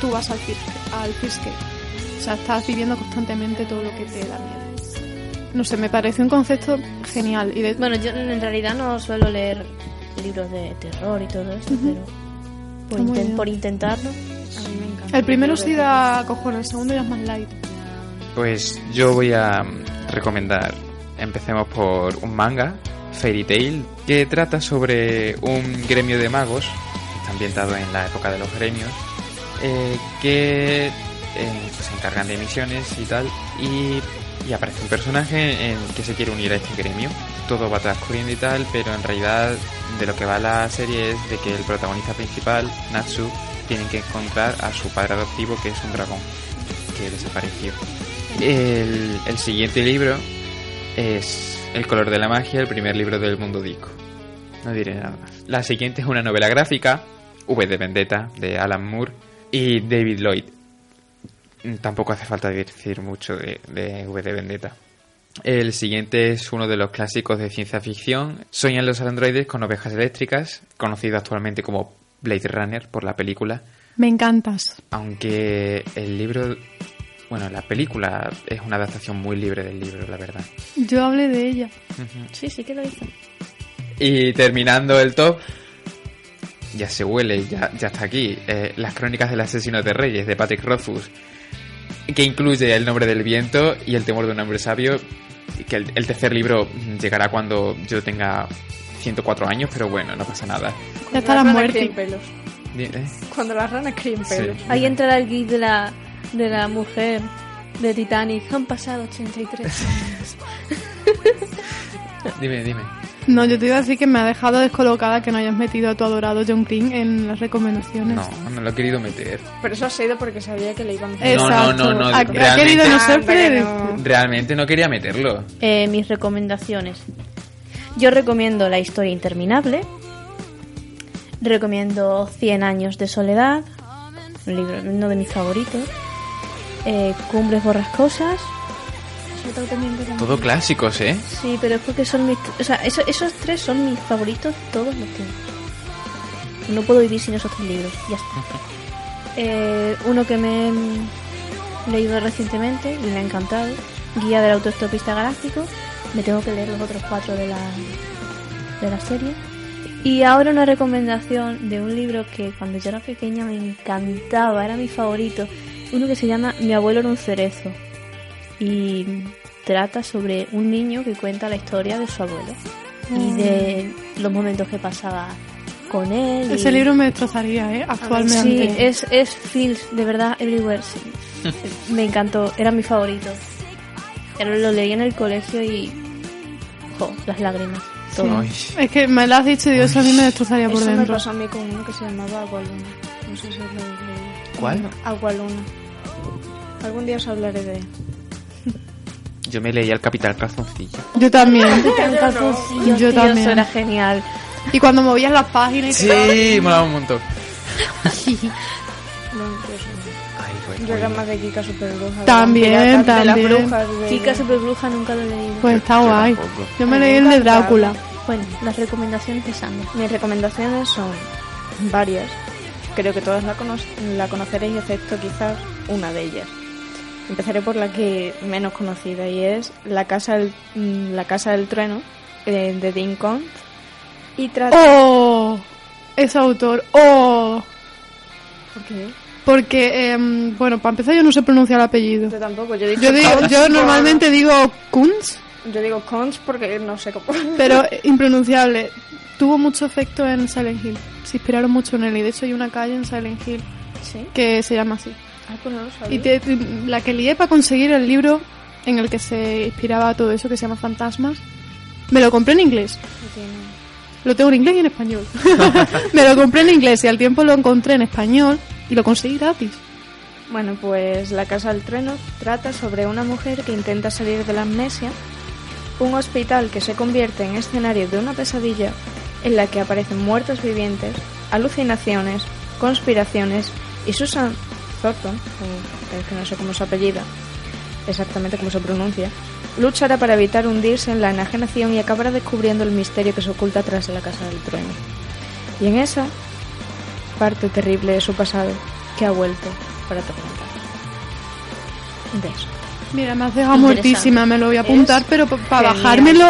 [SPEAKER 4] tú vas al, fear- al Fearscape. O sea, estás viviendo constantemente todo lo que te da miedo. No sé, me parece un concepto genial. Y de,
[SPEAKER 2] Bueno, yo en realidad no suelo leer libros de terror y todo eso, pero por, inten- intentarlo.
[SPEAKER 3] A mí me encanta.
[SPEAKER 4] el primero sí da cojones, el segundo ya es más light.
[SPEAKER 1] Pues yo voy a recomendar, empecemos por un manga, Fairy Tail, que trata sobre un gremio de magos, que está ambientado en la época de los gremios, eh, que eh, se encargan de misiones y tal, y, y aparece un personaje en que se quiere unir a este gremio. Todo va transcurriendo y tal, pero en realidad de lo que va la serie es de que el protagonista principal, Natsu, tiene que encontrar a su padre adoptivo, que es un dragón, que desapareció. El, el siguiente libro es El color de la magia, el primer libro del mundo disco. No diré nada más. La siguiente es una novela gráfica, V de Vendetta, de Alan Moore y David Lloyd. Tampoco hace falta decir mucho de, de V de Vendetta. El siguiente es uno de los clásicos de ciencia ficción. Soñan los androides con ovejas eléctricas, conocido actualmente como Blade Runner por la película
[SPEAKER 4] Me encantas.
[SPEAKER 1] aunque el libro, bueno, la película es una adaptación muy libre del libro, la verdad.
[SPEAKER 4] Yo hablé de ella.
[SPEAKER 2] Sí, sí que lo hizo.
[SPEAKER 1] Y terminando el top, ya se huele, ya, ya está aquí, eh, Las crónicas del asesino de reyes, de Patrick Rothfuss, que incluye El nombre del viento y El temor de un hombre sabio, que el, el tercer libro llegará cuando yo tenga 104 años, pero bueno, no pasa nada.
[SPEAKER 4] Ya está la muerte.
[SPEAKER 3] pelos.
[SPEAKER 1] ¿Eh?
[SPEAKER 3] Cuando las ranas críen
[SPEAKER 1] Sí.
[SPEAKER 3] pelos.
[SPEAKER 2] Ahí entrará el gif de la, de la mujer de Titanic. Han pasado 83 años.
[SPEAKER 1] Dime, dime.
[SPEAKER 4] No, yo te iba a decir que me ha dejado descolocada que no hayas metido a tu adorado John King en las recomendaciones.
[SPEAKER 1] No, no lo he querido meter.
[SPEAKER 3] Pero eso ha sido porque sabía que le iban a
[SPEAKER 1] No, no,
[SPEAKER 4] Exacto.
[SPEAKER 1] no, no,
[SPEAKER 4] Ha, ha
[SPEAKER 1] realmente-
[SPEAKER 4] querido no predecible.
[SPEAKER 3] no.
[SPEAKER 1] Realmente no quería meterlo.
[SPEAKER 2] Eh, mis recomendaciones. Yo recomiendo La historia interminable. Recomiendo 100 años de soledad. Un libro, uno de mis favoritos. Eh, Cumbres borrascosas. También.
[SPEAKER 1] Todo clásicos, ¿eh?
[SPEAKER 2] Sí, pero es porque son mis... O sea, eso- esos tres son mis favoritos todos los tiempos. No puedo vivir sin esos tres libros. Ya está. [laughs] Eh, uno que me he leído recientemente y me ha encantado. Guía del autoestopista galáctico. Me tengo que leer los otros cuatro de la, de la serie. Y ahora una recomendación de un libro que cuando yo era pequeña me encantaba, era mi favorito. Uno que se llama Mi abuelo era un cerezo. Y trata sobre un niño que cuenta la historia de su abuelo. Y de los momentos que pasaba con él.
[SPEAKER 4] Ese
[SPEAKER 2] y-
[SPEAKER 4] libro me destrozaría, ¿eh?
[SPEAKER 2] Sí,
[SPEAKER 4] Actualmente.
[SPEAKER 2] es, es Feels, de verdad, Everywhere. sí. [laughs] Me encantó, era mi favorito. Pero lo leí en el colegio y. Jo, las lágrimas. Todo.
[SPEAKER 1] Ay.
[SPEAKER 4] Es que me lo has dicho y eso a mí me destrozaría por
[SPEAKER 3] Eso me
[SPEAKER 4] dentro.
[SPEAKER 3] pasó a mí con uno que se llamaba Agualuna. No sé si lo leído.
[SPEAKER 1] ¿Cuál?
[SPEAKER 3] Agualuna. Algún día os hablaré de él.
[SPEAKER 1] Yo me leía el Capital Calzoncillo.
[SPEAKER 4] Yo también.
[SPEAKER 2] Calzoncillo, [laughs]
[SPEAKER 4] Yo
[SPEAKER 2] tío,
[SPEAKER 4] también.
[SPEAKER 2] Eso era genial.
[SPEAKER 4] y cuando movías las páginas y te-
[SPEAKER 1] Sí, molaba un montón. [laughs]
[SPEAKER 3] No,
[SPEAKER 1] Ay, pues,
[SPEAKER 3] yo era más de Kika Superbruja.
[SPEAKER 4] También,
[SPEAKER 3] piratas, De las
[SPEAKER 4] también.
[SPEAKER 3] brujas. De...
[SPEAKER 2] Chica Superbruja nunca lo he leído.
[SPEAKER 4] Pues está guay. Yo me leí el de. Drácula.
[SPEAKER 2] Bueno, las recomendaciones de Sandra.
[SPEAKER 3] Mis recomendaciones son varias. Creo que todas la, cono- la conoceréis, excepto quizás una de ellas. Empezaré por la que menos conocida y es La Casa del, mm, la casa del Trueno eh, de Dean Koontz. Y trata...
[SPEAKER 4] ¡Oh! Ese autor. ¡Oh!
[SPEAKER 3] ¿Por qué?
[SPEAKER 4] Porque, em, bueno, para empezar yo no sé pronunciar el apellido.
[SPEAKER 3] Yo tampoco, yo,
[SPEAKER 4] digo, normalmente digo Kunz,
[SPEAKER 3] Yo digo Cons porque no sé cómo. [laughs]
[SPEAKER 4] pero impronunciable. Tuvo mucho efecto en Silent Hill. Se inspiraron mucho en él y de hecho hay una calle en Silent Hill
[SPEAKER 3] ¿Sí?
[SPEAKER 4] que se llama así.
[SPEAKER 3] Ah, pues no lo sabía.
[SPEAKER 4] Y te- la que lié para conseguir el libro en el que se inspiraba todo eso que se llama Fantasmas, me lo compré en inglés. Lo tengo en inglés y en español. [laughs] me lo compré en inglés y al tiempo lo encontré en español y lo conseguí gratis.
[SPEAKER 3] Bueno, pues La Casa del Trueno trata sobre una mujer que intenta salir de la amnesia, un hospital que se convierte en escenario de una pesadilla en la que aparecen muertos vivientes, alucinaciones, conspiraciones y Susan Thornton, o- es que no sé cómo se apellida, exactamente cómo se pronuncia, luchará para evitar hundirse en la enajenación y acabará descubriendo el misterio que se oculta tras la Casa del Trueno. Y en esa parte terrible de su pasado que ha vuelto para atormentar. De eso.
[SPEAKER 4] Mira, me has dejado muertísima, me lo voy a apuntar,
[SPEAKER 3] Es
[SPEAKER 4] pero para bajármelo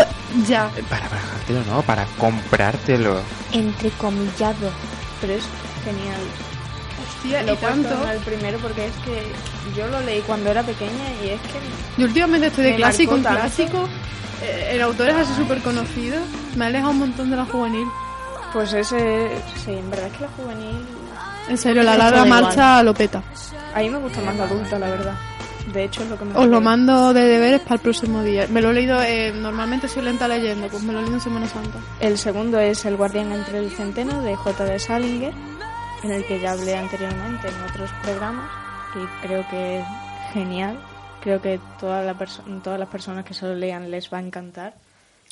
[SPEAKER 4] ya.
[SPEAKER 1] Para bajártelo, no, para comprártelo.
[SPEAKER 2] Entrecomillado.
[SPEAKER 3] Pero es genial.
[SPEAKER 4] Hostia,
[SPEAKER 3] Lo
[SPEAKER 4] y tanto.
[SPEAKER 3] el primero porque es que yo lo leí cuando era pequeña y es que
[SPEAKER 4] Yo últimamente estoy de clásico en
[SPEAKER 3] tanto.
[SPEAKER 4] clásico. Eh, en autores así súper conocidos. Me ha alejado un montón de la juvenil.
[SPEAKER 3] pues ese sí, en verdad es que la juvenil
[SPEAKER 4] En serio, la larga marcha lo peta.
[SPEAKER 3] a mí me gusta más la adulta, la verdad. De hecho es lo que me
[SPEAKER 4] Os lo mando de deberes para el próximo día. Me lo he leído, eh, normalmente soy lenta leyendo, pues me lo he leído en Semana Santa.
[SPEAKER 3] El segundo es El guardián entre el centeno de J. de Salinger, en el que ya hablé anteriormente en otros programas y creo que es genial. Creo que toda la todas las personas que se lo lean les va a encantar.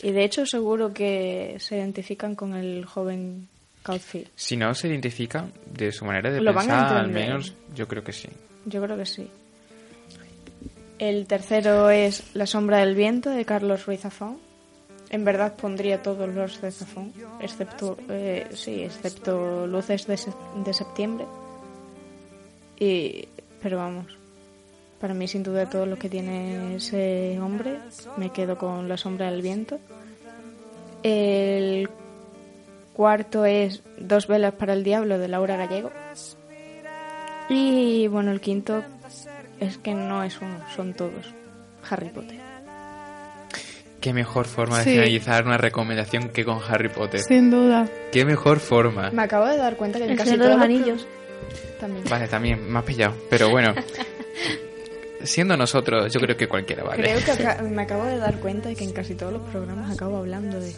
[SPEAKER 3] Y de hecho seguro que se identifican con el joven Caulfield.
[SPEAKER 1] Si no se identifican de su manera de
[SPEAKER 3] Lo
[SPEAKER 1] pensar, al menos yo creo que sí.
[SPEAKER 3] Yo creo que sí. El tercero es La sombra del viento de Carlos Ruiz Zafón. En verdad pondría todos los de Zafón, excepto, eh, sí, excepto Luces de, de septiembre. Y, pero vamos, para mí sin duda todo lo que tiene ese hombre, me quedo con La sombra del viento. El cuarto es Dos velas para el diablo de Laura Gallego. Y bueno, el quinto es que no es uno, son todos. Harry Potter.
[SPEAKER 1] Qué mejor forma de
[SPEAKER 4] Sí.
[SPEAKER 1] finalizar una recomendación que con Harry Potter.
[SPEAKER 4] Sin duda.
[SPEAKER 1] Qué mejor forma.
[SPEAKER 3] Me acabo de dar cuenta que en
[SPEAKER 2] El
[SPEAKER 3] casi todos
[SPEAKER 2] los
[SPEAKER 3] los
[SPEAKER 2] Anillos.
[SPEAKER 3] También.
[SPEAKER 1] Vale, también me has pillado. Pero bueno, [laughs] siendo nosotros, yo creo que cualquiera vale.
[SPEAKER 3] Creo que [laughs] me acabo de dar cuenta de que en casi todos los programas acabo hablando de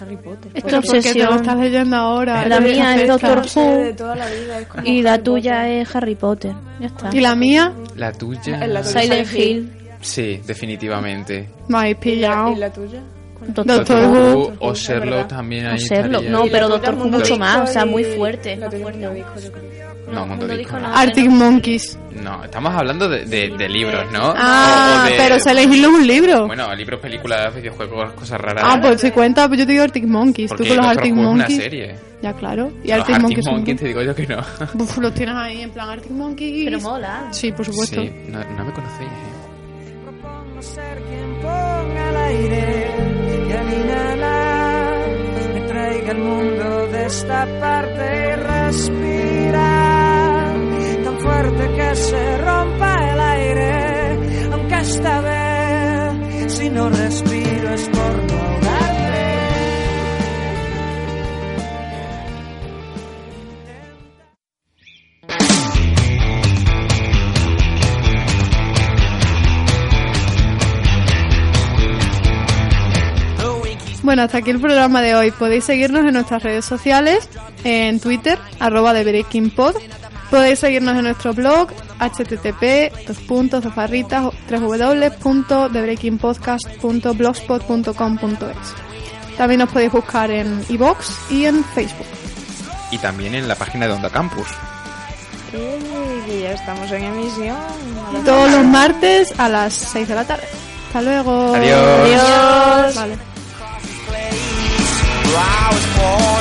[SPEAKER 3] Harry Potter.
[SPEAKER 2] Es
[SPEAKER 3] Porque
[SPEAKER 2] tu
[SPEAKER 4] Porque te lo
[SPEAKER 2] obsesión.
[SPEAKER 4] estás leyendo ahora.
[SPEAKER 2] La mía es. Doctor Who
[SPEAKER 3] toda la vida es como
[SPEAKER 2] y la
[SPEAKER 3] Harry
[SPEAKER 2] tuya
[SPEAKER 3] Potter.
[SPEAKER 2] es Harry Potter. Ya está.
[SPEAKER 4] Y la mía,
[SPEAKER 1] La tuya.
[SPEAKER 3] La tuya.
[SPEAKER 2] Silent
[SPEAKER 3] Silent Hill.
[SPEAKER 2] Hill.
[SPEAKER 1] Sí, definitivamente.
[SPEAKER 4] me habéis
[SPEAKER 3] ¿Y la,
[SPEAKER 4] pillado.
[SPEAKER 3] y la tuya?
[SPEAKER 2] Doctor,
[SPEAKER 4] Doctor
[SPEAKER 2] Who.
[SPEAKER 1] O Sherlock también ahí
[SPEAKER 2] O Sherlock, no, pero Doctor Who mucho más, o sea, muy fuerte,
[SPEAKER 3] La
[SPEAKER 2] muy
[SPEAKER 3] tuya,
[SPEAKER 2] fuerte.
[SPEAKER 3] Mundo Disco, yo creo.
[SPEAKER 1] No, Mundo Disco no.
[SPEAKER 4] Arctic Monkeys.
[SPEAKER 1] No, estamos hablando de, de- de libros, ¿no?
[SPEAKER 4] Ah,
[SPEAKER 1] O- o de-
[SPEAKER 4] pero se elegí un libro.
[SPEAKER 1] Bueno, libros, películas, videojuegos, cosas raras.
[SPEAKER 4] ah, pues si cuenta, pues yo te digo Arctic Monkeys.
[SPEAKER 1] Porque
[SPEAKER 4] Tú con los Arctic
[SPEAKER 1] Who es una
[SPEAKER 4] Monkeys.
[SPEAKER 1] serie.
[SPEAKER 4] Ya, claro. Y Arctic
[SPEAKER 1] Arctic
[SPEAKER 4] Monkeys.
[SPEAKER 1] Monkeys te digo yo que no.
[SPEAKER 4] Uf, los tienes ahí en plan Arctic Monkeys.
[SPEAKER 2] Pero mola.
[SPEAKER 4] Sí, por supuesto.
[SPEAKER 1] Sí, no, no me conocéis, ¿eh?
[SPEAKER 5] Propongo ser quien ponga el aire y al inhalar me traiga el mundo de esta parte. Y respirar tan fuerte que se rompa el aire, aunque esta vez si no respiro es por
[SPEAKER 4] Bueno, hasta aquí el programa de hoy. Podéis seguirnos en nuestras redes sociales, en Twitter, arroba The Breaking Pod. Podéis seguirnos en nuestro blog, http www.thebreakingpodcast.blogspot.com.es También nos podéis buscar en iVoox y en Facebook.
[SPEAKER 1] Y también en la página de Onda Campus.
[SPEAKER 3] Y que ya estamos en emisión.
[SPEAKER 4] Todos los martes a las 6 de la tarde. Hasta luego.
[SPEAKER 1] Adiós.
[SPEAKER 4] Adiós. Vale.
[SPEAKER 5] I was born.